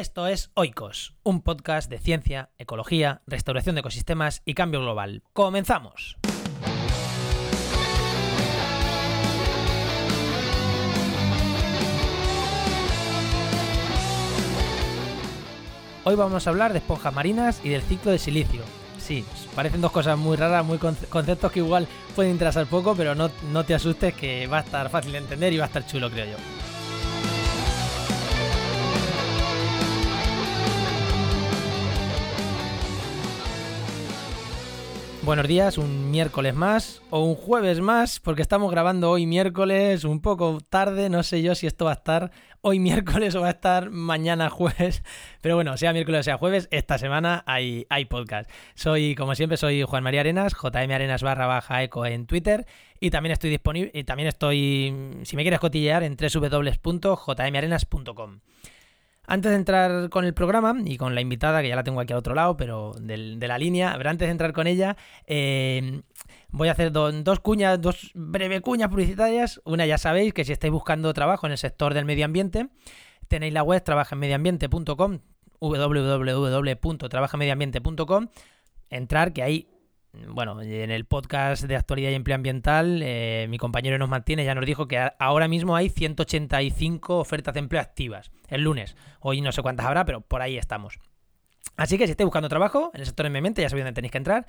Esto es Oikos, un podcast de ciencia, ecología, restauración de ecosistemas y cambio global. ¡Comenzamos! Hoy vamos a hablar de esponjas marinas y del ciclo de silicio. Sí, parecen dos cosas muy raras, muy conceptos que igual pueden interesar poco, pero no, no te asustes que va a estar fácil de entender y va a estar chulo, creo yo. Buenos días, un miércoles más o un jueves más, porque estamos grabando hoy miércoles un poco tarde, no sé yo si esto va a estar hoy miércoles o va a estar mañana jueves, pero bueno, sea miércoles o sea jueves, esta semana hay, hay podcast. Soy, como siempre, soy Juan María Arenas, JM Arenas barra baja eco en Twitter y también estoy disponible, y también estoy, si me quieres cotillear, en www.jmarenas.com. Antes de entrar con el programa y con la invitada, que ya la tengo aquí al otro lado, pero de la línea, pero antes de entrar con ella, eh, voy a hacer dos cuñas, dos breve cuñas publicitarias. Una ya sabéis que si estáis buscando trabajo en el sector del medio ambiente, tenéis la web trabajenmedioambiente.com, www.trabajenmedioambiente.com, entrar que ahí bueno, en el podcast de actualidad y empleo ambiental, eh, mi compañero nos mantiene, ya nos dijo que ahora mismo hay 185 ofertas de empleo activas el lunes. Hoy no sé cuántas habrá, pero por ahí estamos. Así que si estáis buscando trabajo en el sector de mente, ya sabéis dónde tenéis que entrar.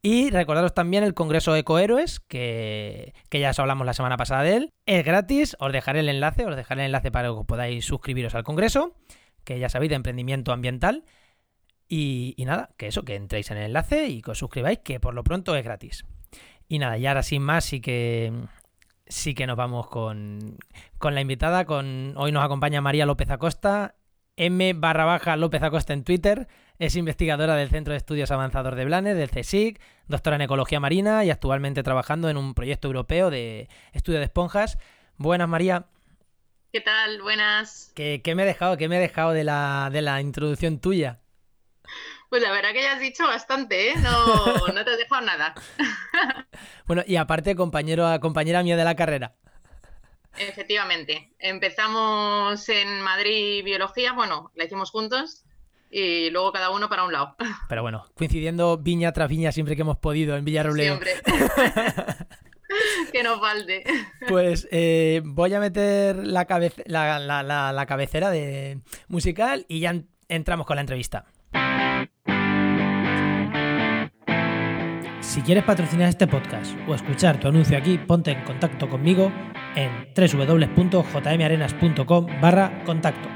Y recordaros también el Congreso Ecohéroes, que, que ya os hablamos la semana pasada de él. Es gratis, os dejaré el enlace, os dejaré el enlace para que podáis suscribiros al Congreso, que ya sabéis de emprendimiento ambiental. Y, nada, que eso, que entréis en el enlace y que os suscribáis, que por lo pronto es gratis. Y nada, y ahora sin más, sí que sí que nos vamos con, con la invitada. Con, hoy nos acompaña María López Acosta, M barra baja López Acosta en Twitter. Es investigadora del Centro de Estudios Avanzados de Blanes, del CSIC, doctora en Ecología Marina y actualmente trabajando en un proyecto europeo de estudio de esponjas. Buenas, María. ¿Qué tal? Buenas. ¿Qué, me he dejado, qué me he dejado de la, de la introducción tuya? Pues la verdad que ya has dicho bastante, ¿eh? No, no te he dejado nada. bueno, y aparte, compañero, compañera mía de la carrera. Efectivamente. Empezamos en Madrid Biología, bueno, la hicimos juntos y luego cada uno para un lado. Pero bueno, coincidiendo viña tras viña siempre que hemos podido en Villarrobledo. Siempre. que nos falte. Pues eh, voy a meter la, la, la cabecera de musical y ya entramos con la entrevista. Si quieres patrocinar este podcast o escuchar tu anuncio aquí, ponte en contacto conmigo en www.jmarenas.com barra contacto.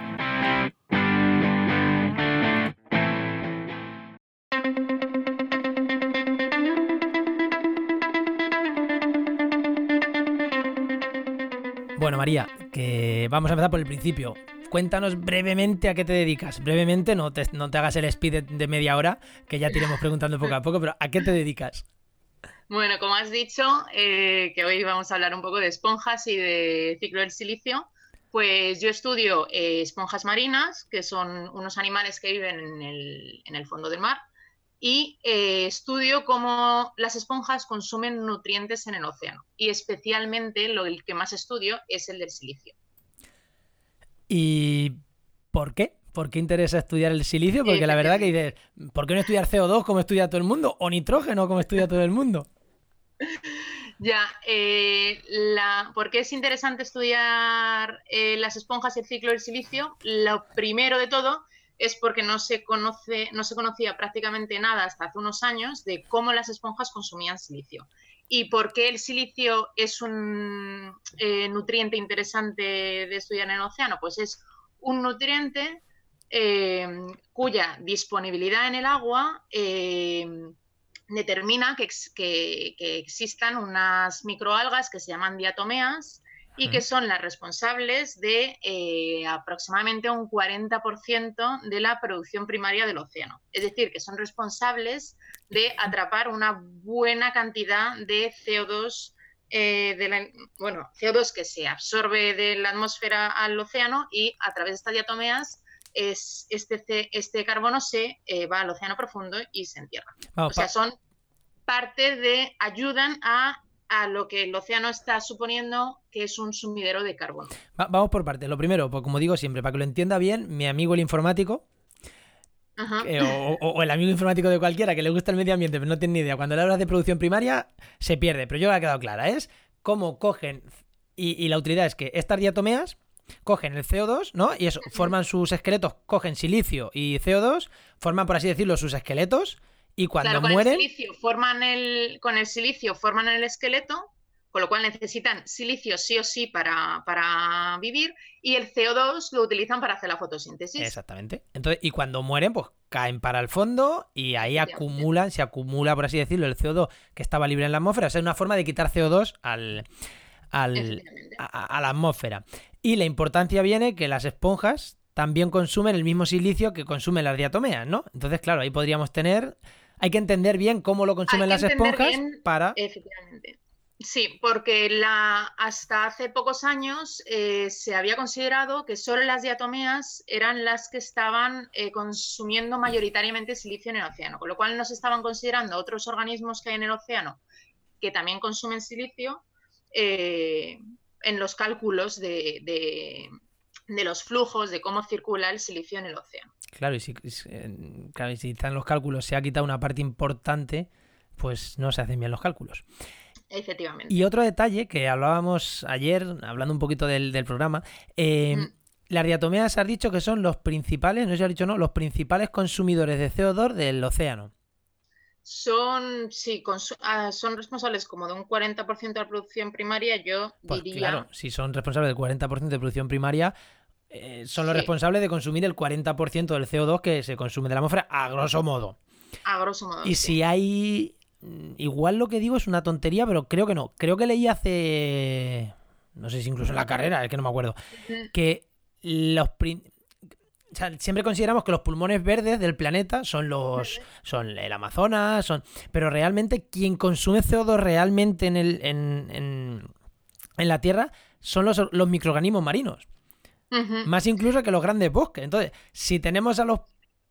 Bueno, María, que vamos a empezar por el principio. Cuéntanos brevemente a qué te dedicas. Brevemente, no te, hagas el speed de, media hora, que ya te iremos preguntando poco a poco, pero ¿a qué te dedicas? Bueno, como has dicho, eh, que hoy vamos a hablar un poco de esponjas y de ciclo del silicio, pues yo estudio eh, esponjas marinas, que son unos animales que viven en el, el fondo del mar, y eh, estudio cómo las esponjas consumen nutrientes en el océano. Y especialmente lo que más estudio es el del silicio. ¿Y por qué? ¿Por qué interesa estudiar el silicio? Porque la verdad que dices, ¿por qué no estudiar CO2 como estudia todo el mundo? ¿O nitrógeno como estudia todo el mundo? Ya, eh, ¿por qué es interesante estudiar eh, las esponjas y el ciclo del silicio? Lo primero de todo es porque no se, conoce, no se conocía prácticamente nada hasta hace unos años de cómo las esponjas consumían silicio. ¿Y por qué el silicio es un eh, nutriente interesante de estudiar en el océano? Pues es un nutriente eh, cuya disponibilidad en el agua eh, determina que, que, existan unas microalgas que se llaman diatomeas y que son las responsables de aproximadamente un 40% de la producción primaria del océano. Es decir, que son responsables de atrapar una buena cantidad de CO2, eh, de bueno, CO2 que se absorbe de la atmósfera al océano y a través de estas diatomeas es, este, este carbono se eh, va al océano profundo y se entierra. o sea, son parte de, ayudan a a lo que el océano está suponiendo que es un sumidero de carbono. vamos por partes. Lo primero, pues como digo siempre, para que lo entienda bien, mi amigo el informático, o, el amigo informático de cualquiera que le gusta el medio ambiente pero no tiene ni idea, cuando le hablas de producción primaria se pierde, pero yo me ha quedado clara, es cómo cogen, y, la utilidad es que estas diatomeas cogen el CO2, ¿no? Y eso, forman sus esqueletos, cogen silicio y CO2, forman, por así decirlo, sus esqueletos, y cuando mueren... forman el, con el silicio forman el esqueleto, con lo cual necesitan silicio sí o sí para, para, vivir, y el CO2 lo utilizan para hacer la fotosíntesis. Exactamente. Entonces, y cuando mueren, pues caen para el fondo y ahí acumulan, se acumula, por así decirlo, el CO2 que estaba libre en la atmósfera. O sea, es una forma de quitar CO2 al, al a, la atmósfera. Y la importancia viene que las esponjas también consumen el mismo silicio que consumen las diatomeas, ¿no? Entonces, claro, ahí podríamos tener... Hay que entender bien cómo lo consumen las esponjas para... Efectivamente. Sí, porque la, hasta hace pocos años eh, se había considerado que solo las diatomeas eran las que estaban eh, consumiendo mayoritariamente silicio en el océano, con lo cual no se estaban considerando otros organismos que hay en el océano que también consumen silicio eh, en los cálculos de, de, los flujos, de cómo circula el silicio en el océano. Claro, y si, claro, y si están los cálculos se ha quitado una parte importante, pues no se hacen bien los cálculos. Efectivamente. Y otro detalle que hablábamos ayer, hablando un poquito del, programa, eh, las diatomeas has dicho que son los principales, no sé si has dicho no, los principales consumidores de CO2 del océano. Son, sí, ah, son responsables como de un 40% de la producción primaria, yo pues diría... Claro, si son responsables del 40% de producción primaria, eh, son los responsables de consumir el 40% del CO2 que se consume de la atmósfera, a grosso modo. A grosso modo. Y si hay Mm, igual lo que digo es una tontería, pero creo que no. Creo que leí hace. No sé si incluso en la carrera, es que no me acuerdo. Que los. Siempre consideramos que los pulmones verdes del planeta son los. son el Amazonas, son. Pero realmente quien consume CO2 realmente en el. en, en, la Tierra son los, los microorganismos marinos. Más incluso que los grandes bosques. Entonces, si tenemos a los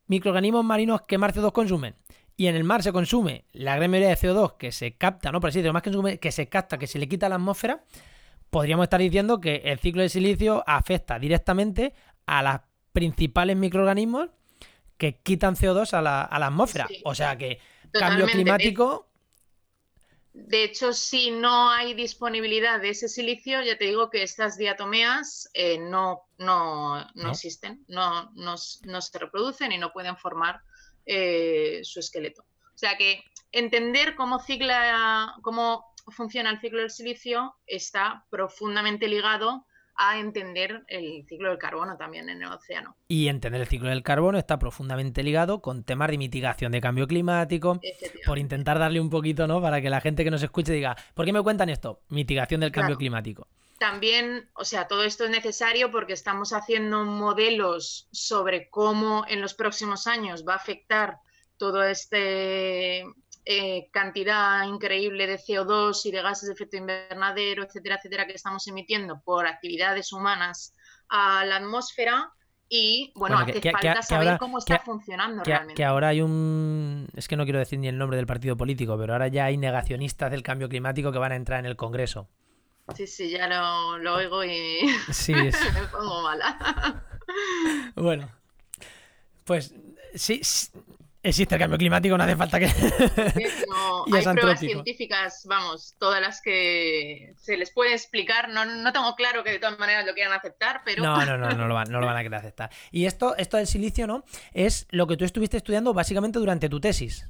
microorganismos marinos que más CO2 consumen y en el mar se consume la gran mayoría de CO2 que se capta, no por así decirlo, más que, consume, que se capta, que se le quita a la atmósfera, podríamos estar diciendo que el ciclo de silicio afecta directamente a los principales microorganismos que quitan CO2 a la, atmósfera. O sea que cambio climático. De hecho, si no hay disponibilidad de ese silicio, ya te digo que estas diatomeas eh, no, no, no, existen, no, no, se reproducen y no pueden formar eh, su esqueleto. O sea que entender cómo, cicla, cómo funciona el ciclo del silicio está profundamente ligado a entender el ciclo del carbono también en el océano. Y entender el ciclo del carbono está profundamente ligado con temas de mitigación de cambio climático, por intentar darle un poquito, ¿no? Para que la gente que nos escuche diga, ¿por qué me cuentan esto? Mitigación del cambio climático también, o sea, todo esto es necesario porque estamos haciendo modelos sobre cómo en los próximos años va a afectar toda esta eh, cantidad increíble de CO2 y de gases de efecto invernadero, etcétera, etcétera, que estamos emitiendo por actividades humanas a la atmósfera. Y bueno, hace falta saber cómo está funcionando realmente. Que ahora hay un. Es que no quiero decir ni el nombre del partido político, pero ahora ya hay negacionistas del cambio climático que van a entrar en el Congreso. Sí, sí, ya lo, oigo y sí, me pongo mala. bueno, pues sí, existe el cambio climático, no hace falta que... No, hay pruebas científicas, vamos, todas las que se les puede explicar. No, no, tengo claro que de todas maneras lo quieran aceptar, pero... No, no, no, no lo van, no lo van a querer aceptar. Y esto, esto del silicio, ¿no? Es lo que tú estuviste estudiando básicamente durante tu tesis.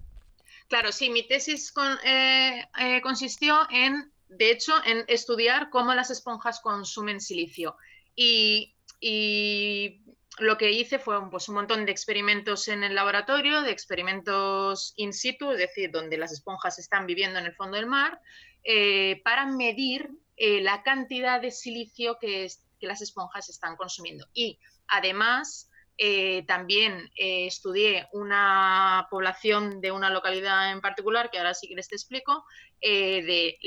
Claro, sí, mi tesis eh, eh, consistió en de hecho, en estudiar cómo las esponjas consumen silicio. Y, lo que hice fue pues, un montón de experimentos en el laboratorio, de experimentos in situ, es decir, donde las esponjas están viviendo en el fondo del mar, eh, para medir eh, la cantidad de silicio que, que, las esponjas están consumiendo. Y además, eh, también estudié una población de una localidad en particular, que ahora sí que les te explico, de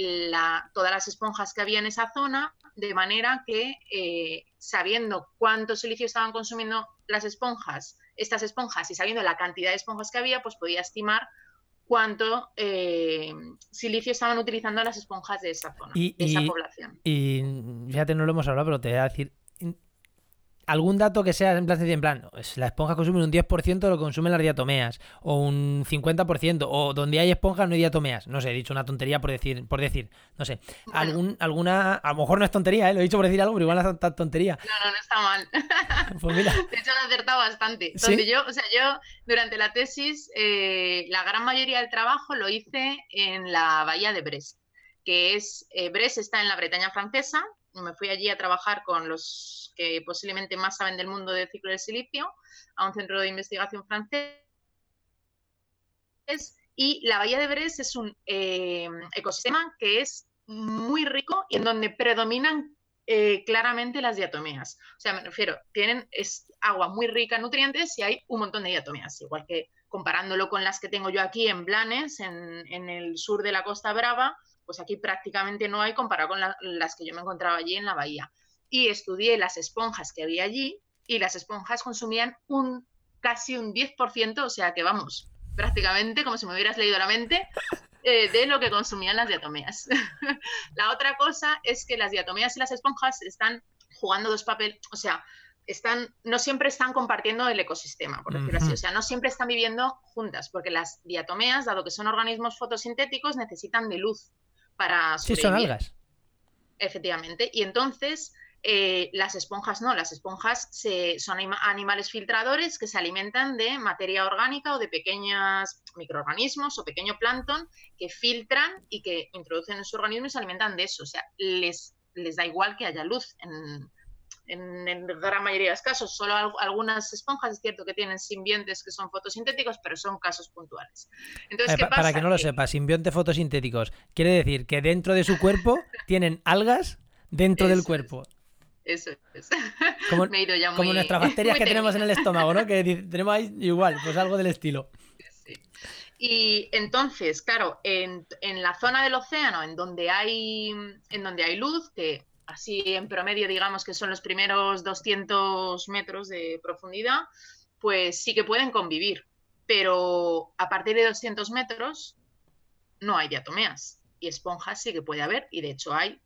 todas las esponjas que había en esa zona, de manera que sabiendo cuánto silicio estaban consumiendo las esponjas, estas esponjas, y sabiendo la cantidad de esponjas que había, pues podía estimar cuánto eh, silicio estaban utilizando las esponjas de esa zona, de esa población. Y fíjate, no lo hemos hablado, pero te voy a decir, algún dato que sea en plan, en plan la esponja consume un 10% de lo que consumen las diatomeas, o un 50%, o donde hay esponjas no hay diatomeas. No sé, he dicho una tontería por decir, por decir, no sé. Algún, alguna, a lo mejor no es tontería, ¿eh? lo he dicho por decir algo, pero igual no es tontería. No, no, no está mal. pues mira. De hecho, han acertado bastante. Donde yo, o sea, yo durante la tesis, eh, la gran mayoría del trabajo lo hice en la bahía de Brest, que es, eh, Brest está en la Bretaña francesa, me fui allí a trabajar con los que posiblemente más saben del mundo del ciclo del silicio, a un centro de investigación francés. Y la bahía de Brest es un eh, ecosistema que es muy rico y en donde predominan eh, claramente las diatomeas. O sea, me refiero, tienen es agua muy rica en nutrientes y hay un montón de diatomeas, igual que comparándolo con las que tengo yo aquí en Blanes, en, en el sur de la Costa Brava, pues aquí prácticamente no hay comparado con las que yo me encontraba allí en la bahía. Y estudié las esponjas que había allí y las esponjas consumían un casi un 10%, o sea que vamos, prácticamente como si me hubieras leído la mente, eh, de lo que consumían las diatomeas. la otra cosa es que las diatomeas y las esponjas están jugando dos papeles, o sea, están, no siempre están compartiendo el ecosistema, por decirlo así. O sea, no siempre están viviendo juntas, porque las diatomeas, dado que son organismos fotosintéticos, necesitan de luz para Sí, son algas. Efectivamente. Y entonces, eh, las esponjas no, las esponjas se, son animales filtradores que se alimentan de materia orgánica o de pequeños microorganismos o pequeño plancton que filtran y que introducen en su organismo y se alimentan de eso. O sea, les, les da igual que haya luz en, en, gran mayoría de los casos. Solo algunas esponjas es cierto que tienen simbiontes que son fotosintéticos, pero son casos puntuales. Entonces, Para que no lo sepa, simbiontes fotosintéticos quiere decir que dentro de su cuerpo tienen algas dentro del cuerpo. Eso es. Como, nuestras bacterias que tenemos en el estómago, ¿no? Que tenemos ahí igual, pues algo del estilo. Y entonces, claro, en, en, la zona del océano, en donde hay, en donde hay luz, que así en promedio digamos que son los primeros 200 metros de profundidad, pues sí que pueden convivir. Pero a partir de 200 metros no hay diatomeas y esponjas sí que puede haber y de hecho hay.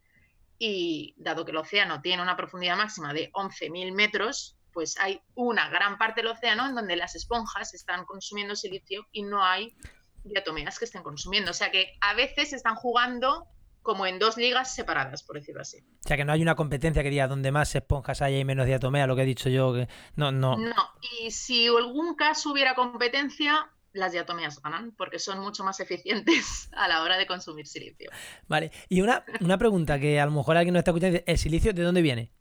Y dado que el océano tiene una profundidad máxima de 11.000 metros, pues hay una gran parte del océano en donde las esponjas están consumiendo silicio y no hay diatomeas que estén consumiendo. O sea que a veces están jugando como en dos ligas separadas, por decirlo así. O sea, que no hay una competencia que diga donde más esponjas hay y menos diatomea, lo que he dicho yo. Que... No, no. No, y si algún caso hubiera competencia, las diatomeas ganan, porque son mucho más eficientes a la hora de consumir silicio. Vale, y una, una pregunta que a lo mejor alguien no está escuchando, ¿el silicio de dónde viene?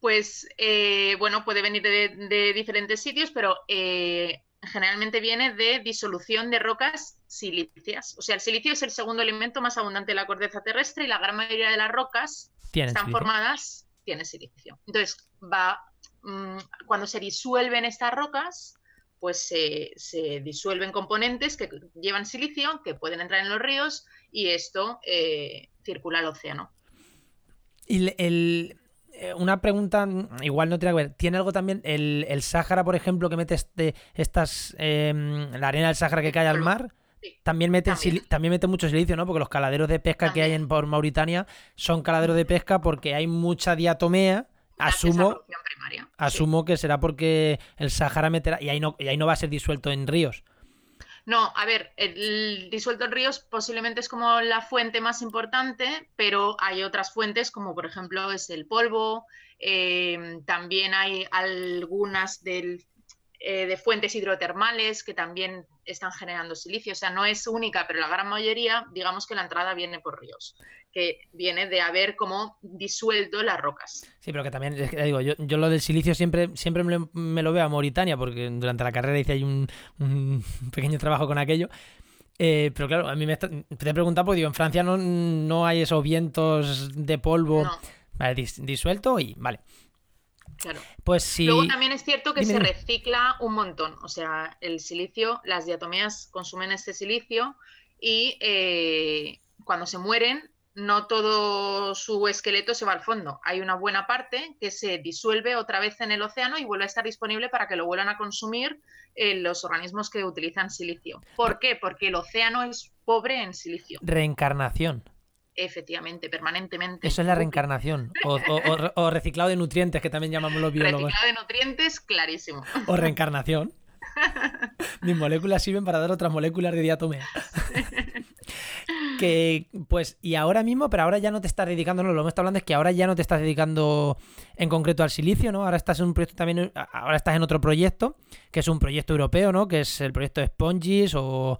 Pues, eh, bueno, puede venir de, diferentes sitios, pero eh, generalmente viene de disolución de rocas silíceas. O sea, el silicio es el segundo elemento más abundante de la corteza terrestre y la gran mayoría de las rocas están formadas, tiene silicio. Entonces, va, mm, cuando se disuelven estas rocas, pues se, disuelven componentes que llevan silicio, que pueden entrar en los ríos, y esto eh, circula al océano. Y el, una pregunta, mm, igual no tiene que ver. ¿Tiene algo también el, el Sáhara, por ejemplo, que mete este, estas. Em, la arena del Sáhara que cae al mar? también mete, también. mete mucho silicio, ¿no? Porque los caladeros de pesca que hay en por Mauritania son caladeros de pesca porque hay mucha diatomea. Asumo, asumo que será porque el Sáhara meterá. Y ahí, no, y ahí no va a ser disuelto en ríos. No, a ver, el disuelto en ríos posiblemente es como la fuente más importante, pero hay otras fuentes como por ejemplo es el polvo, eh, también hay algunas del eh, de fuentes hidrotermales que también están generando silicio. O sea, no es única, pero la gran mayoría, digamos que la entrada viene por ríos, que viene de haber como disuelto las rocas. Sí, pero que también, digo, yo, yo, lo del silicio siempre, siempre me, lo veo a Mauritania, porque durante la carrera hice ahí un, pequeño trabajo con aquello. Eh, pero claro, a mí me te he preguntado, pues digo, en Francia no, no hay esos vientos de polvo disuelto y vale. Claro. Pues sí. Luego también es cierto que se recicla un montón. O sea, el silicio, las diatomeas consumen este silicio y eh, cuando se mueren no todo su esqueleto se va al fondo. Hay una buena parte que se disuelve otra vez en el océano y vuelve a estar disponible para que lo vuelvan a consumir eh, los organismos que utilizan silicio. ¿Por qué? Porque el océano es pobre en silicio. Reencarnación. Efectivamente, permanentemente. Eso es la reencarnación. O, reciclado de nutrientes, que también llamamos los biólogos. Reciclado de nutrientes, clarísimo. O reencarnación. Mis moléculas sirven para dar otras moléculas de diatomea. que, pues, y ahora mismo, pero ahora ya no te estás dedicando, no, lo que está hablando es que ahora ya no te estás dedicando en concreto al silicio, ¿no? Ahora estás en un proyecto también, ahora estás en otro proyecto, que es un proyecto europeo, ¿no? Que es el proyecto Sponges o...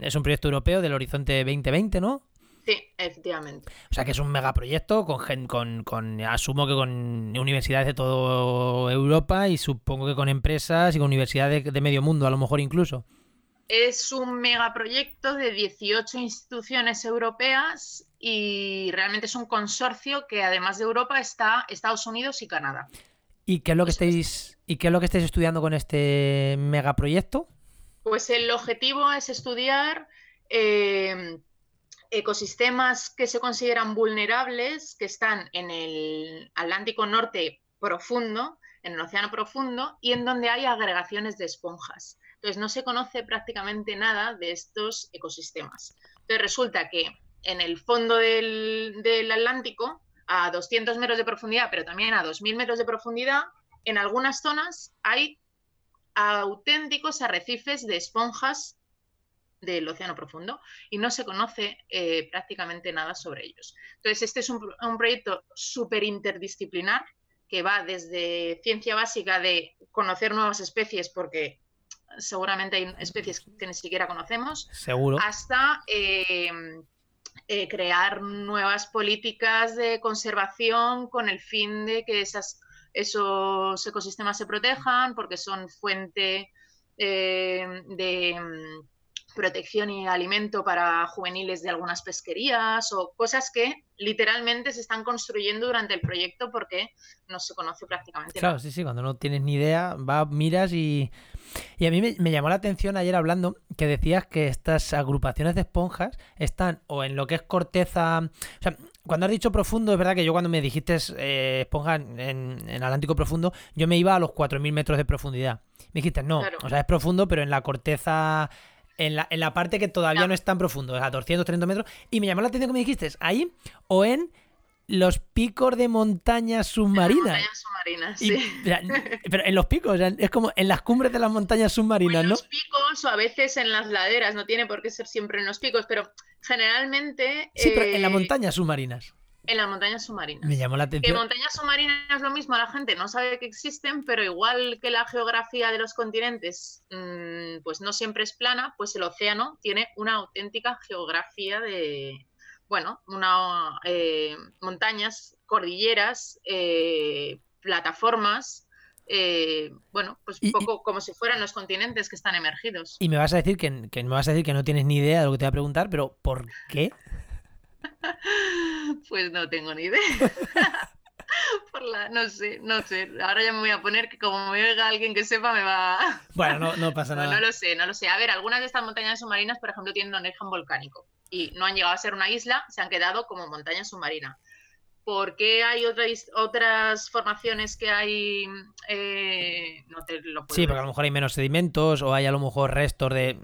es, un proyecto europeo del Horizonte 2020, ¿no? Sí, efectivamente. O sea que es un megaproyecto con, con, con, asumo que con universidades de toda Europa y supongo que con empresas y con universidades de medio mundo, a lo mejor incluso. Es un megaproyecto de 18 instituciones europeas y realmente es un consorcio que además de Europa está Estados Unidos y Canadá. ¿Y qué es lo que estáis, ¿y qué es lo que estáis estudiando con este megaproyecto? Pues el objetivo es estudiar eh, ecosistemas que se consideran vulnerables, que están en el Atlántico Norte profundo, en el Océano Profundo, y en donde hay agregaciones de esponjas. Entonces no se conoce prácticamente nada de estos ecosistemas. Entonces resulta que en el fondo del, Atlántico, a 200 metros de profundidad, pero también a 2.000 metros de profundidad, en algunas zonas hay auténticos arrecifes de esponjas del océano profundo y no se conoce eh, prácticamente nada sobre ellos. Entonces, este es un, un proyecto súper interdisciplinar que va desde ciencia básica de conocer nuevas especies porque seguramente hay especies que ni siquiera conocemos, Seguro. hasta eh, eh, crear nuevas políticas de conservación con el fin de que esas, esos ecosistemas se protejan porque son fuente eh, de mm, protección y alimento para juveniles de algunas pesquerías o cosas que literalmente se están construyendo durante el proyecto porque no se conoce prácticamente claro, sí, sí, cuando no tienes ni idea, va, miras y... Y a mí me, llamó la atención ayer hablando que decías que estas agrupaciones de esponjas están o en lo que es corteza... O sea, cuando has dicho profundo, es verdad que yo cuando me dijiste eh, esponja en, en, Atlántico profundo, yo me iba a los 4.000 metros de profundidad. Me dijiste, no, o sea, es profundo, pero en la corteza en la, en la parte que todavía no. es tan profundo, a 230 metros. Y me llamó la atención que me dijiste, ahí o en los picos de montañas submarinas. Montañas submarinas, sí. pero en los picos, es como en las cumbres de las montañas submarinas, ¿no? En los picos o a veces en las laderas, no tiene por qué ser siempre en los picos, pero generalmente. Sí, pero en las eh, montañas submarinas. En las montañas submarinas. Me llamó la atención. Que montañas submarinas es lo mismo, la gente no sabe que existen, pero igual que la geografía de los continentes mm, pues no siempre es plana, pues el océano tiene una auténtica geografía de, bueno, una, eh, montañas, cordilleras, eh, plataformas, eh, bueno, pues un poco como si fueran los continentes que están emergidos. Y me vas a decir que, que, me vas a decir que no tienes ni idea de lo que te voy a preguntar, pero ¿por qué? Pues no tengo ni idea. Por la, no sé, no sé. Ahora ya me voy a poner que como me oiga alguien que sepa me va. Bueno, no, pasa nada. No, lo sé, no lo sé. A ver, algunas de estas montañas submarinas, por ejemplo, tienen un origen volcánico y no han llegado a ser una isla, se han quedado como montaña submarina. ¿Por qué hay otras, otras formaciones que hay? Eh, no te lo puedo Sí, porque a lo mejor hay menos sedimentos o hay a lo mejor restos de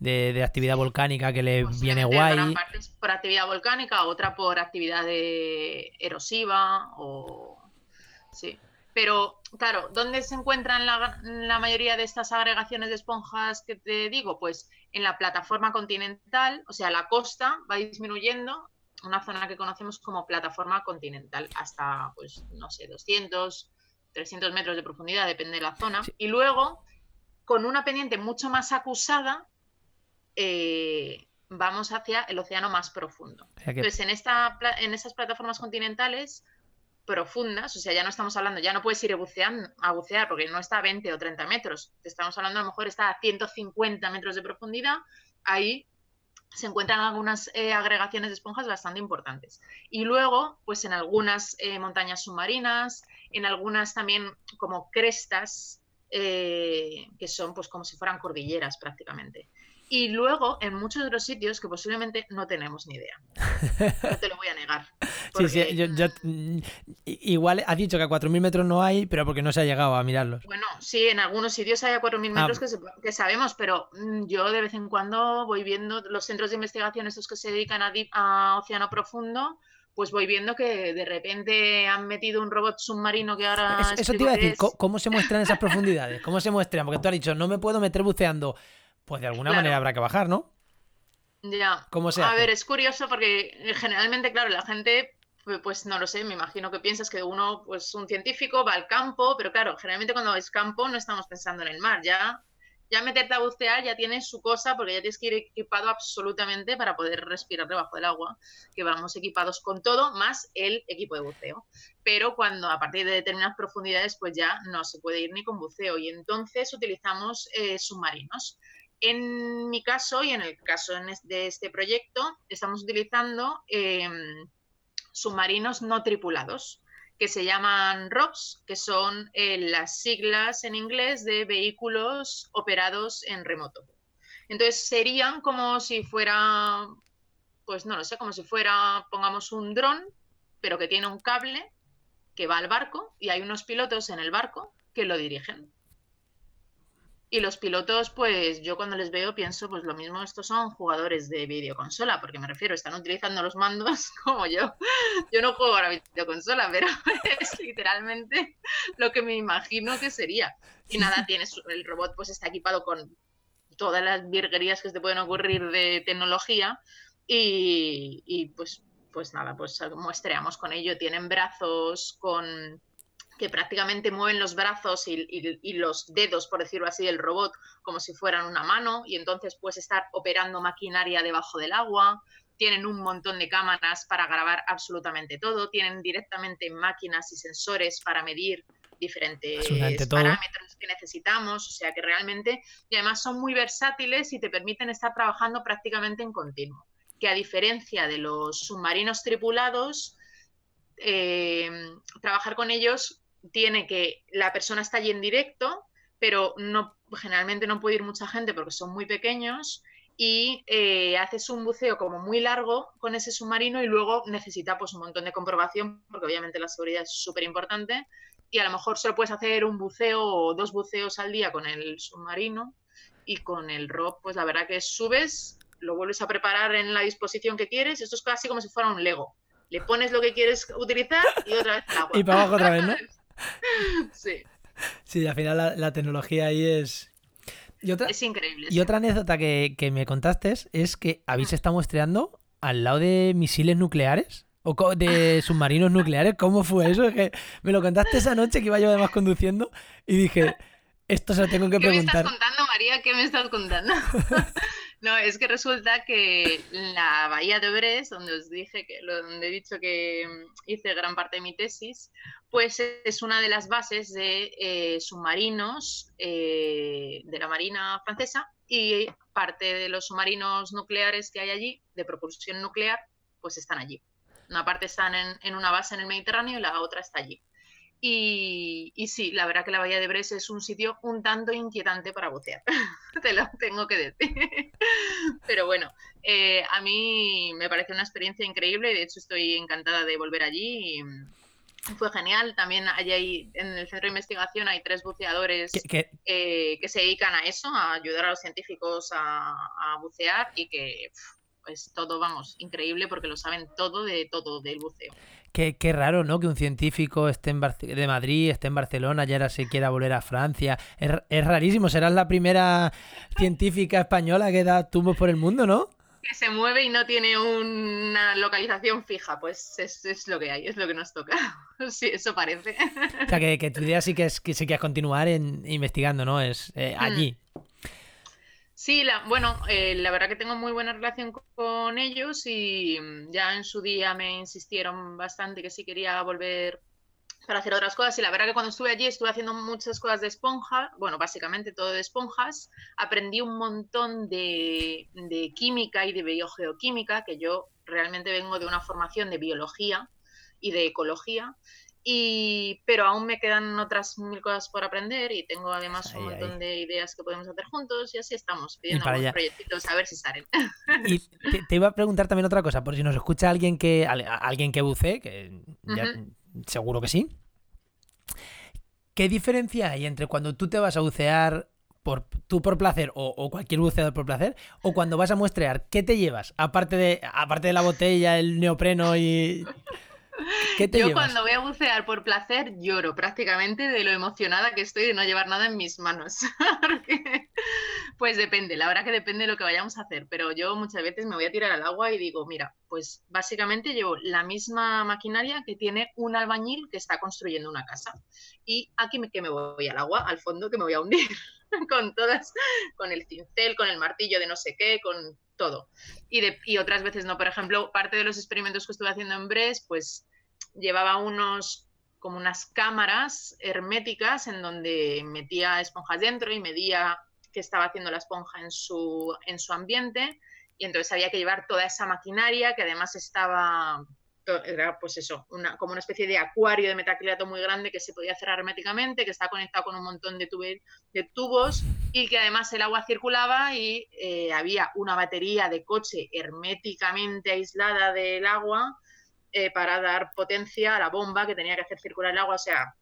de, actividad volcánica que le viene guay. Parte por actividad volcánica, otra por actividad erosiva o... Sí. Pero, claro, ¿dónde se encuentran la, la, mayoría de estas agregaciones de esponjas que te digo? Pues en la plataforma continental, o sea, la costa va disminuyendo, una zona que conocemos como plataforma continental, hasta, pues, no sé, 200, 300 metros de profundidad, depende de la zona. Y luego, con una pendiente mucho más acusada, eh, vamos hacia el océano más profundo. Entonces, en, esta, en esas plataformas continentales profundas, o sea, ya no estamos hablando, ya no puedes ir a bucear, a bucear porque no está a 20 o 30 metros, estamos hablando a lo mejor está a 150 metros de profundidad, ahí se encuentran algunas eh, agregaciones de esponjas bastante importantes. Y luego, pues en algunas eh, montañas submarinas, en algunas también como crestas, que son pues como si fueran cordilleras prácticamente. Y luego en muchos otros sitios que posiblemente no tenemos ni idea. No te lo voy a negar. Sí, sí, yo, mm, igual ha dicho que a 4.000 metros no hay, pero porque no se ha llegado a mirarlos. Bueno, sí, en algunos sitios hay a 4.000 ah. metros que, sabemos, pero mm, yo de vez en cuando voy viendo los centros de investigación, estos que se dedican a, a océano profundo, pues voy viendo que de repente han metido un robot submarino que ahora... eso te iba a decir, ¿cómo se muestran esas profundidades? ¿Cómo se muestran? Porque tú has dicho, no me puedo meter buceando. Pues de alguna manera habrá que bajar, ¿no? Ya. ¿Cómo se A ver, es curioso porque generalmente, claro, la gente, pues no lo sé, me imagino que piensas que uno, pues un científico va al campo, pero claro, generalmente cuando es campo no estamos pensando en el mar, ya ya meterte a bucear ya tienes su cosa porque ya tienes que ir equipado absolutamente para poder respirar debajo del agua, que vamos equipados con todo más el equipo de buceo. Pero cuando a partir de determinadas profundidades pues ya no se puede ir ni con buceo y entonces utilizamos eh, submarinos. En mi caso y en el caso de este proyecto estamos utilizando em, submarinos no tripulados que se llaman ROPS, que son eh, las siglas en inglés de vehículos operados en remoto. Entonces serían como si fuera, pues no lo sé, como si fuera, pongamos un dron, pero que tiene un cable que va al barco y hay unos pilotos en el barco que lo dirigen. Y los pilotos, pues yo cuando les veo pienso, pues lo mismo, estos son jugadores de videoconsola, porque me refiero, están utilizando los mandos como yo. Yo no juego a la videoconsola, pero es literalmente lo que me imagino que sería. Y nada, tienes, el robot pues está equipado con todas las virguerías que se te pueden ocurrir de tecnología y, y pues, pues nada, pues muestreamos con ello. Tienen brazos con que prácticamente mueven los brazos y, los dedos, por decirlo así, del robot como si fueran una mano y entonces puedes estar operando maquinaria debajo del agua. Tienen un montón de cámaras para grabar absolutamente todo. Tienen directamente máquinas y sensores para medir diferentes parámetros que necesitamos. O sea que realmente, y además son muy versátiles y te permiten estar trabajando prácticamente en continuo. Que a diferencia de los submarinos tripulados, eh, trabajar con ellos tiene que la persona está allí en directo, pero no, generalmente no puede ir mucha gente porque son muy pequeños y eh, haces un buceo como muy largo con ese submarino y luego necesita pues un montón de comprobación porque obviamente la seguridad es súper importante y a lo mejor solo puedes hacer un buceo o dos buceos al día con el submarino y con el ROP pues la verdad que subes, lo vuelves a preparar en la disposición que quieres, esto es casi como si fuera un Lego. Le pones lo que quieres utilizar y otra vez el agua. Y para abajo otra vez, ¿no? sí. Sí, al final la, tecnología ahí es. Y otra, es increíble. Y otra anécdota que, me contaste es que habéis mm. estado muestreando al lado de misiles nucleares o de submarinos nucleares. ¿Cómo fue eso? que me lo contaste esa noche que iba yo además conduciendo y dije, esto se lo tengo que preguntar. ¿Qué me estás contando, María? ¿Qué me estás contando? No, es que resulta que la bahía de Brest, donde os dije que, donde he dicho que mm, hice gran parte de mi tesis, pues es una de las bases de eh, submarinos eh, de la Marina francesa y parte de los submarinos nucleares que hay allí, de propulsión nuclear, pues están allí. Una parte están en una base en el Mediterráneo y la otra está allí. Y, sí, la verdad que la Bahía de Brest es un sitio un tanto inquietante para bucear, te lo tengo que decir. Pero bueno, eh, a mí me parece una experiencia increíble y de hecho estoy encantada de volver allí. fue genial. También allí en el centro de investigación hay tres buceadores eh, que se dedican a eso, a ayudar a los científicos a, a bucear y que pues todo, vamos, increíble porque lo saben todo de todo del buceo. Qué, qué raro, ¿no? Que un científico esté en de Madrid, esté en Barcelona y ahora se quiera volver a Francia. Es, es rarísimo, serás la primera científica española que da tumbos por el mundo, ¿no? Que se mueve y no tiene una localización fija, pues es, es lo que hay, es lo que nos toca. sí, eso parece. O sea, que, que tu idea sí que es que sí quieres continuar en, investigando, ¿no? Es eh, mm. Sí, la, bueno, eh, la verdad que tengo muy buena relación con ellos y mm, ya en su día me insistieron bastante que sí quería volver para hacer otras cosas y la verdad que cuando estuve allí estuve haciendo muchas cosas de esponja, bueno, básicamente todo de esponjas, aprendí un montón de, de química y de biogeoquímica, que yo realmente vengo de una formación de biología y de ecología Y, pero aún me quedan otras mil cosas por aprender y tengo además un montón de ideas que podemos hacer juntos y así estamos pidiendo algunos proyectitos a ver si salen. Y te, iba a preguntar también otra cosa, por si nos escucha alguien que alguien que bucee, que seguro que sí. ¿Qué diferencia hay entre cuando tú te vas a bucear por, tú por placer o, cualquier buceador por placer, o cuando vas a muestrear, ¿qué te llevas? Aparte de, aparte de la botella, el neopreno y... Yo cuando voy a bucear por placer lloro prácticamente de lo emocionada que estoy de no llevar nada en mis manos. pues depende, la verdad que depende de lo que vayamos a hacer, pero yo muchas veces me voy a tirar al agua y digo, mira, pues básicamente llevo la misma maquinaria que tiene un albañil que está construyendo una casa. Y aquí me, que me voy al agua, al fondo, que me voy a hundir. con todas, con el cincel, con el martillo de no sé qué, con todo. Y, otras veces no. Por ejemplo, parte de los experimentos que estuve haciendo en Bres, pues llevaba unos como unas cámaras herméticas en donde metía esponjas dentro y medía qué estaba haciendo la esponja en su, en su ambiente. Y entonces había que llevar toda esa maquinaria que además estaba era pues eso, una, como una especie de acuario de metacrilato muy grande que se podía cerrar herméticamente, que está conectado con un montón de, de tubos y que además el agua circulaba y eh, había una batería de coche herméticamente aislada del agua eh, para dar potencia a la bomba que tenía que hacer circular el agua. O sea,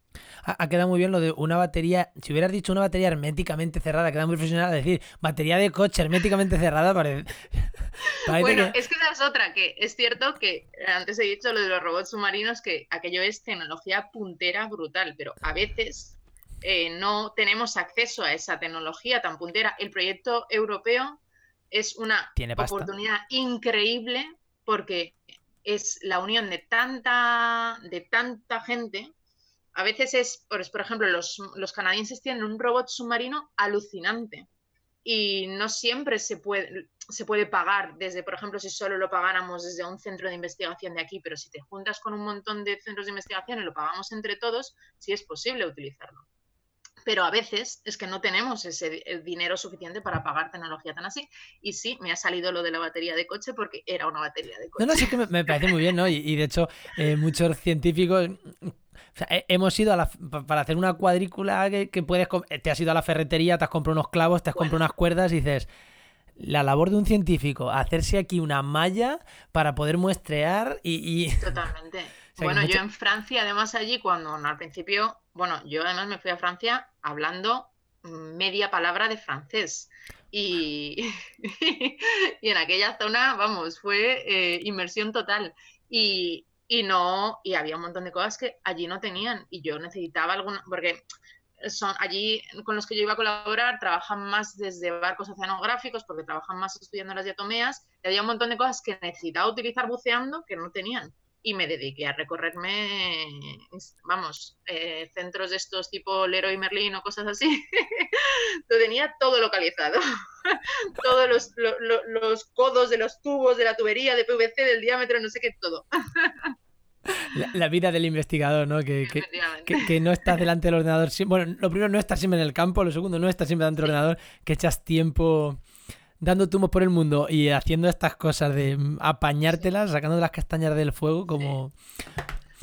ha, quedado muy bien lo de una batería. Si hubieras dicho una batería herméticamente cerrada, queda muy profesional. decir, batería de coche herméticamente cerrada, parece. bueno, es que esa es otra, que es cierto que antes he dicho lo de los robots submarinos, que aquello es tecnología puntera brutal, pero a veces eh, no tenemos acceso a esa tecnología tan puntera. El proyecto europeo es una oportunidad increíble porque es la unión de tanta, de tanta gente a veces es, por, ejemplo, los, canadienses tienen un robot submarino alucinante y no siempre se puede, se puede pagar desde, por ejemplo, si solo lo pagáramos desde un centro de investigación de aquí, pero si te juntas con un montón de centros de investigación y lo pagamos entre todos, sí es posible utilizarlo. Pero a veces es que no tenemos ese dinero suficiente para pagar tecnología tan así. Y sí, me ha salido lo de la batería de coche porque era una batería de coche. No, no, sí que me, parece muy bien, ¿no? Y, de hecho, eh, muchos científicos hemos ido para hacer una cuadrícula que, puedes. Te has ido a la ferretería, te has comprado unos clavos, te has comprado unas cuerdas y dices. La labor de un científico, hacerse aquí una malla para poder muestrear y. Totalmente. bueno, yo en Francia, además, allí, cuando al principio. Bueno, yo además me fui a Francia hablando media palabra de francés. Y, y en aquella zona, vamos, fue eh, inmersión total. Y, y no, y había un montón de cosas que allí no tenían y yo necesitaba alguna, porque son allí con los que yo iba a colaborar trabajan más desde barcos oceanográficos porque trabajan más estudiando las diatomeas y había un montón de cosas que necesitaba utilizar buceando que no tenían y me dediqué a recorrerme, vamos, eh, centros de estos tipo Leroy Merlin o cosas así. lo tenía todo localizado. Todos los, los, codos de los tubos, de la tubería, de PVC, del diámetro, no sé qué, todo. La, vida del investigador, ¿no? Que, que, no estás delante del ordenador. Bueno, lo primero, no estás siempre en el campo. Lo segundo, no estás siempre delante del ordenador. Que echas tiempo dando tumos por el mundo y haciendo estas cosas de apañártelas, sacando las castañas del fuego, como...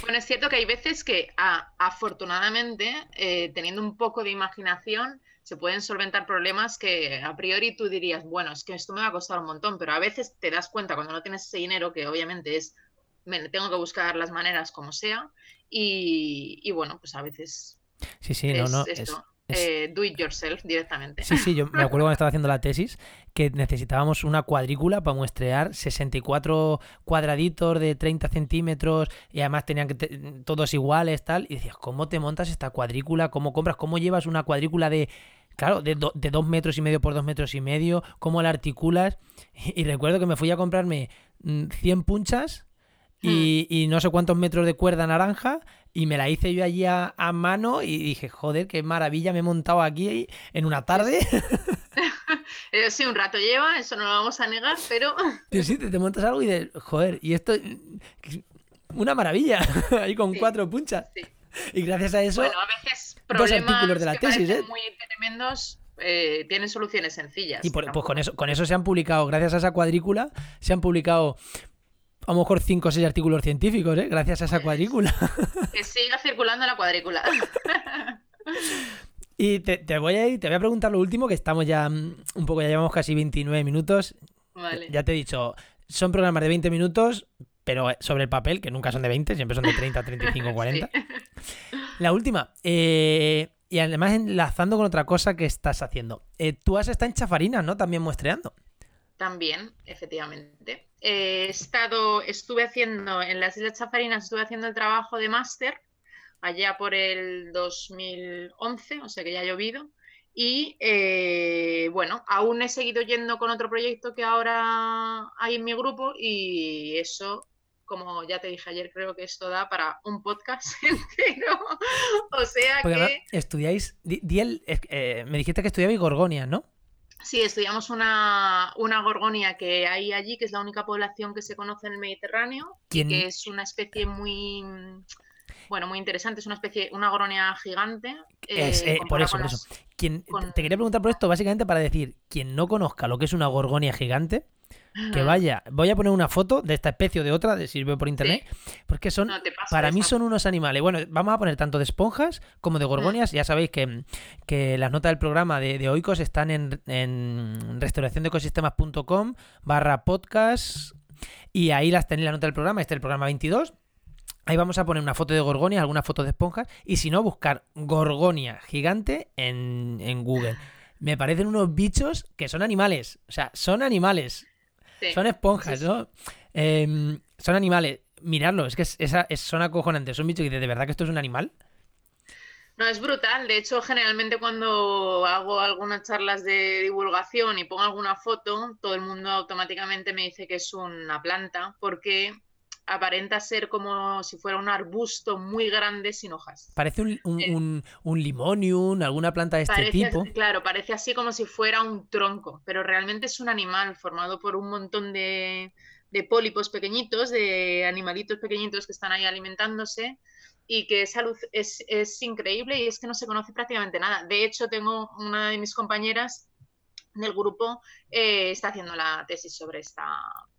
Bueno, es cierto que hay veces que afortunadamente, eh, teniendo un poco de imaginación, se pueden solventar problemas que a priori tú dirías, bueno, es que esto me va a costar un montón, pero a veces te das cuenta cuando no tienes ese dinero, que obviamente es, me tengo que buscar las maneras como sea, y, bueno, pues a veces... Sí, sí, no, no. Eh, do it yourself directamente. Sí, sí, yo me acuerdo cuando estaba haciendo la tesis que necesitábamos una cuadrícula para muestrear 64 cuadraditos de 30 centímetros y además tenían que todos iguales, tal. Y decías, ¿cómo te montas esta cuadrícula? ¿Cómo compras? ¿Cómo llevas una cuadrícula de, claro, de, de dos metros y medio por dos metros y medio? ¿Cómo la articulas? Y, recuerdo que me fui a comprarme 100 mm, punchas y, y, no sé cuántos metros de cuerda naranja y me la hice yo allí a, mano y dije, joder, qué maravilla me he montado aquí en una tarde. Eh, sí, un rato lleva, eso no lo vamos a negar, pero... Sí, te, te montas algo y de, joder, y esto, una maravilla, ahí con cuatro punchas. Y gracias a eso, bueno, a veces dos artículos de la tesis, ¿eh? Muy tremendos, eh, tienen soluciones sencillas. Y pues con eso, con eso se han publicado, gracias a esa cuadrícula, se han publicado a lo mejor 5 o 6 artículos científicos, ¿eh? Gracias a esa cuadrícula. Que siga circulando la cuadrícula. Y te, voy a ir, te voy a preguntar lo último, que estamos ya mm, un poco, ya llevamos casi 29 minutos. Vale. Ya te he dicho, son programas de 20 minutos, pero sobre el papel, que nunca son de 20, siempre son de 30, 35, 40. La última, eh, y además enlazando con otra cosa que estás haciendo. Eh, tú has estado en Chafarinas, ¿no? También muestreando. También, efectivamente. He estado, estuve haciendo, en las Islas Chafarinas estuve haciendo el trabajo de máster allá por el 2011, o sea que ya ha llovido. Y eh, bueno, aún he seguido yendo con otro proyecto que ahora hay en mi grupo y eso, como ya te dije ayer, creo que esto da para un podcast entero. o sea que... Estudiáis, eh, me dijiste que estudiabais Gorgonia, ¿no? Sí, estudiamos una, una, gorgonia que hay allí, que es la única población que se conoce en el Mediterráneo, que es una especie muy bueno, muy interesante, es una especie, una goronia gigante. Es, eh, por eso, por eso. Quien, Te quería preguntar por esto básicamente para decir, quien no conozca lo que es una gorgonia gigante, que vaya, voy a poner una foto de esta especie o de otra, de sirve por internet, porque son, para mí son unos animales. Bueno, vamos a poner tanto de esponjas como de gorgonias. Ya sabéis que, que, las notas del programa de, de Oikos están en, en restauraciondecosistemas.com barra podcast y ahí las tenéis la nota del programa. Este es el programa 22 Ahí vamos a poner una foto de gorgonia, alguna foto de esponjas, y si no, buscar gorgonia gigante en, Google. Me parecen unos bichos que son animales, o sea, son animales. Son esponjas, ¿no? Em, son animales. Miradlo, es que es, son acojonantes. Son bichos que ¿de verdad que esto es un animal? No, es brutal. De hecho, generalmente cuando hago algunas charlas de divulgación y pongo alguna foto, todo el mundo automáticamente me dice que es una planta, porque aparenta ser como si fuera un arbusto muy grande sin hojas. Parece un, un, un, limonium, alguna planta de este tipo. claro, parece así como si fuera un tronco, pero realmente es un animal formado por un montón de, de pólipos pequeñitos, de animalitos pequeñitos que están ahí alimentándose y que esa luz es, es increíble y es que no se conoce prácticamente nada. De hecho, tengo una de mis compañeras del grupo eh, está haciendo la tesis sobre esta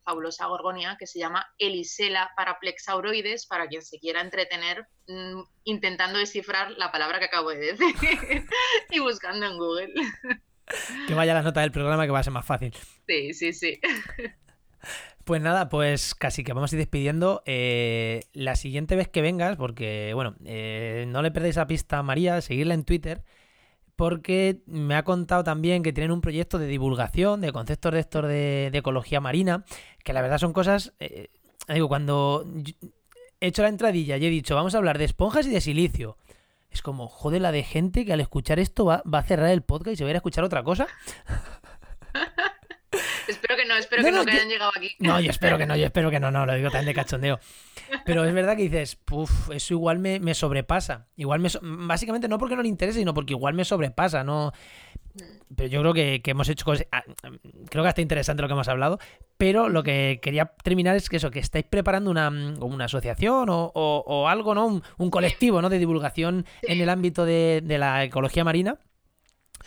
fabulosa gorgonia que se llama Elisela paraplexauroides, para quien se quiera entretener mm, intentando descifrar la palabra que acabo de decir y buscando en Google. Que vaya las notas del programa que va a ser más fácil. Sí, sí, sí. Pues nada, pues casi que vamos a ir despidiendo. Eh, la siguiente vez que vengas, porque bueno, eh, no le perdéis la pista a María, seguirla en Twitter porque me ha contado también que tienen un proyecto de divulgación de conceptos de de, ecología marina, que la verdad son cosas... Eh, digo, cuando he hecho la entradilla y he dicho, vamos a hablar de esponjas y de silicio. Es como, joder, la de gente que al escuchar esto va, va a cerrar el podcast y se va a ir a escuchar otra cosa. espero que no, espero que no, que hayan llegado aquí. No, yo espero que no, yo espero que no, no, lo digo también de cachondeo. Pero es verdad que dices, puff, eso igual me, sobrepasa. Igual me. básicamente no porque no le interese, sino porque igual me sobrepasa, ¿no? Pero yo creo que, hemos hecho cosas. Ah, creo que está interesante lo que hemos hablado. Pero lo que quería terminar es que eso, que estáis preparando una, una asociación o, algo, ¿no? Un, colectivo, ¿no? De divulgación en el ámbito de, la ecología marina.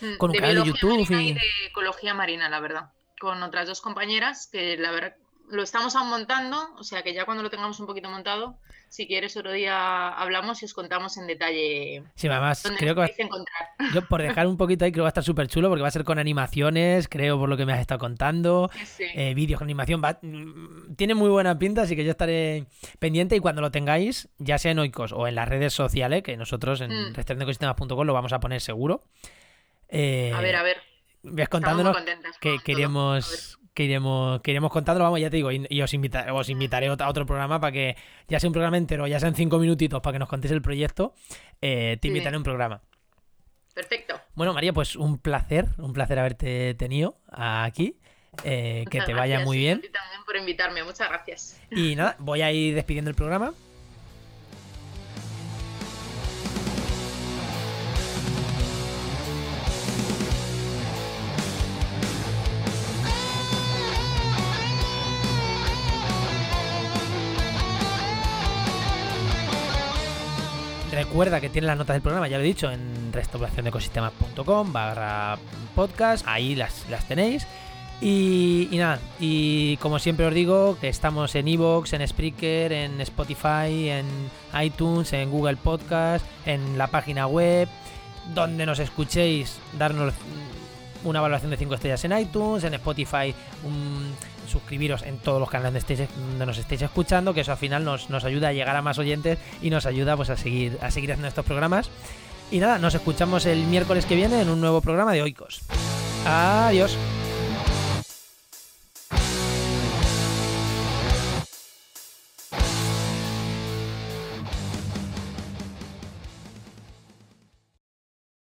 Mm, con un canal de YouTube. Y... de ecología marina, la verdad con otras dos compañeras que la verdad lo estamos aún montando, o sea que ya cuando lo tengamos un poquito montado, si quieres otro día hablamos y os contamos en detalle. Sí, además creo que va... encontrar. Yo por dejar un poquito ahí creo que va a estar súper chulo porque va a ser con animaciones, creo por lo que me has estado contando, eh, vídeos con animación, mm, tiene muy buena pinta, así que yo estaré pendiente y cuando lo tengáis, ya sea en Oikos o en las redes sociales, que nosotros en mm. lo vamos a poner seguro. Eh, a ver, a ver ves contándonos que queremos que iremos, que iremos contándolo, vamos, ya te digo, y, os, os invitaré a otro programa para que, ya sea un programa entero, ya sean cinco minutitos para que nos contéis el proyecto, eh, te invitaré a un programa. Perfecto. Bueno, María, pues un placer, un placer haberte tenido aquí. Eh, que te vaya muy bien. Y también por invitarme, muchas gracias. Y nada, voy a ir despidiendo el programa. Recuerda que tiene las notas del programa, ya lo he dicho, en restauracionecosistemas.com barra podcast, ahí las, las tenéis. Y, nada, y como siempre os digo, que estamos en Evox, en Spreaker, en Spotify, en iTunes, en Google Podcast, en la página web, donde nos escuchéis, darnos una valoración de 5 estrellas en iTunes, en Spotify, suscribiros en todos los canales donde, nos estéis escuchando, que eso al final nos, nos, ayuda a llegar a más oyentes y nos ayuda pues, a, seguir, a seguir haciendo estos programas. Y nada, nos escuchamos el miércoles que viene en un nuevo programa de Oikos. Adiós.